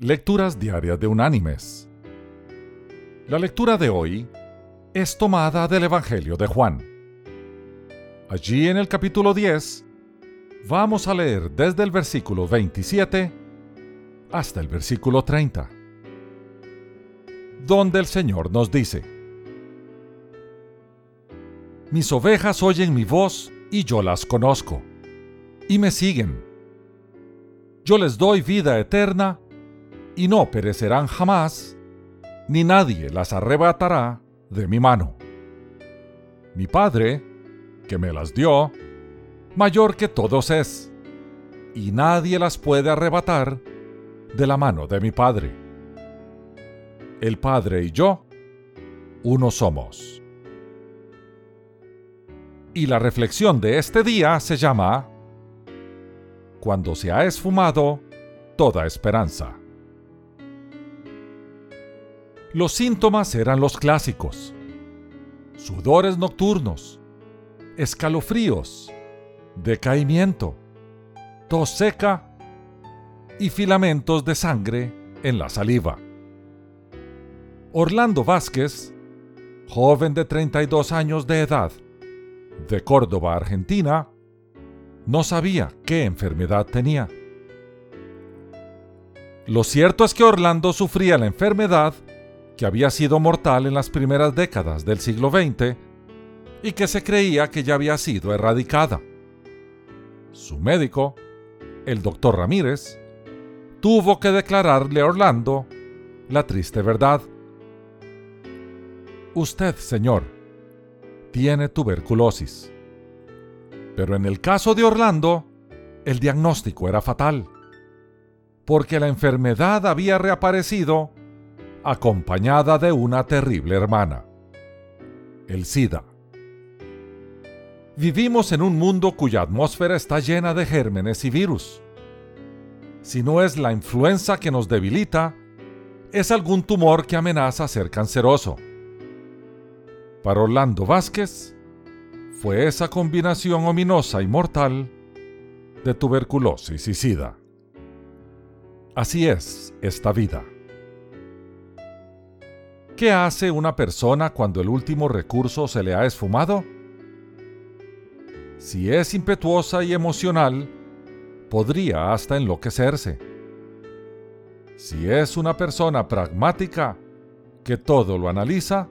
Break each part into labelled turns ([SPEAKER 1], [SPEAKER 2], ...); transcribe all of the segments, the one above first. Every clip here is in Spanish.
[SPEAKER 1] Lecturas Diarias de Unánimes. La lectura de hoy es tomada del Evangelio de Juan. Allí en el capítulo 10 vamos a leer desde el versículo 27 hasta el versículo 30, donde el Señor nos dice, Mis ovejas oyen mi voz y yo las conozco, y me siguen. Yo les doy vida eterna, y no perecerán jamás, ni nadie las arrebatará de mi mano. Mi Padre, que me las dio, mayor que todos es, y nadie las puede arrebatar de la mano de mi Padre. El Padre y yo, uno somos. Y la reflexión de este día se llama Cuando se ha esfumado toda esperanza. Los síntomas eran los clásicos. Sudores nocturnos, escalofríos, decaimiento, tos seca y filamentos de sangre en la saliva. Orlando Vázquez, joven de 32 años de edad, de Córdoba, Argentina, no sabía qué enfermedad tenía. Lo cierto es que Orlando sufría la enfermedad que había sido mortal en las primeras décadas del siglo XX y que se creía que ya había sido erradicada. Su médico, el doctor Ramírez, tuvo que declararle a Orlando la triste verdad. Usted, señor, tiene tuberculosis. Pero en el caso de Orlando, el diagnóstico era fatal, porque la enfermedad había reaparecido acompañada de una terrible hermana, el SIDA. Vivimos en un mundo cuya atmósfera está llena de gérmenes y virus. Si no es la influenza que nos debilita, es algún tumor que amenaza ser canceroso. Para Orlando Vázquez, fue esa combinación ominosa y mortal de tuberculosis y sida. Así es esta vida. ¿Qué hace una persona cuando el último recurso se le ha esfumado? Si es impetuosa y emocional, podría hasta enloquecerse. Si es una persona pragmática, que todo lo analiza,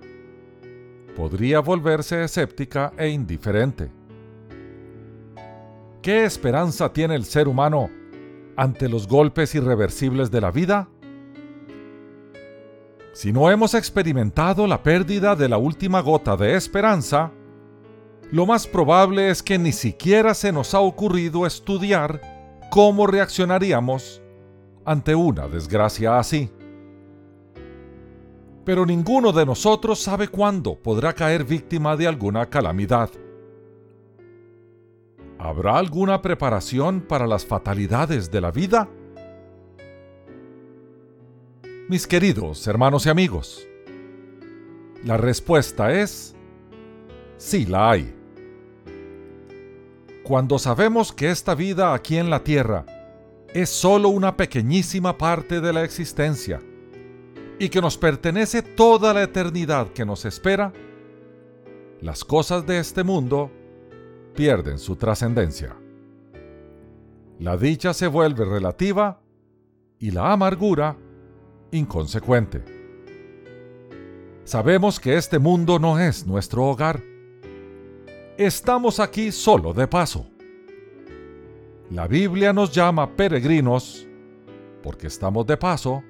[SPEAKER 1] podría volverse escéptica e indiferente. ¿Qué esperanza tiene el ser humano ante los golpes irreversibles de la vida? Si no hemos experimentado la pérdida de la última gota de esperanza, lo más probable es que ni siquiera se nos ha ocurrido estudiar cómo reaccionaríamos ante una desgracia así. Pero ninguno de nosotros sabe cuándo podrá caer víctima de alguna calamidad. ¿Habrá alguna preparación para las fatalidades de la vida? Mis queridos hermanos y amigos, la respuesta es sí la hay. Cuando sabemos que esta vida aquí en la tierra es solo una pequeñísima parte de la existencia y que nos pertenece toda la eternidad que nos espera, las cosas de este mundo pierden su trascendencia. La dicha se vuelve relativa y la amargura inconsecuente. Sabemos que este mundo no es nuestro hogar. Estamos aquí solo de paso. La Biblia nos llama peregrinos porque estamos de paso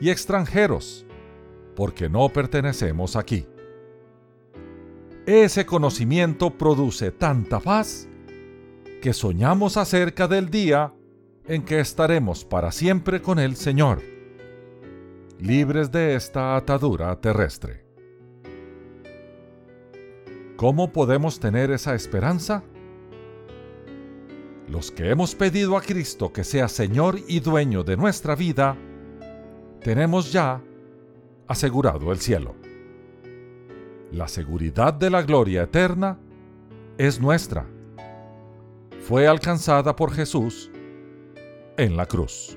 [SPEAKER 1] y extranjeros porque no pertenecemos aquí. Ese conocimiento produce tanta paz que soñamos acerca del día en que estaremos para siempre con el Señor libres de esta atadura terrestre. ¿Cómo podemos tener esa esperanza? Los que hemos pedido a Cristo que sea Señor y dueño de nuestra vida, tenemos ya asegurado el cielo. La seguridad de la gloria eterna es nuestra. Fue alcanzada por Jesús en la cruz.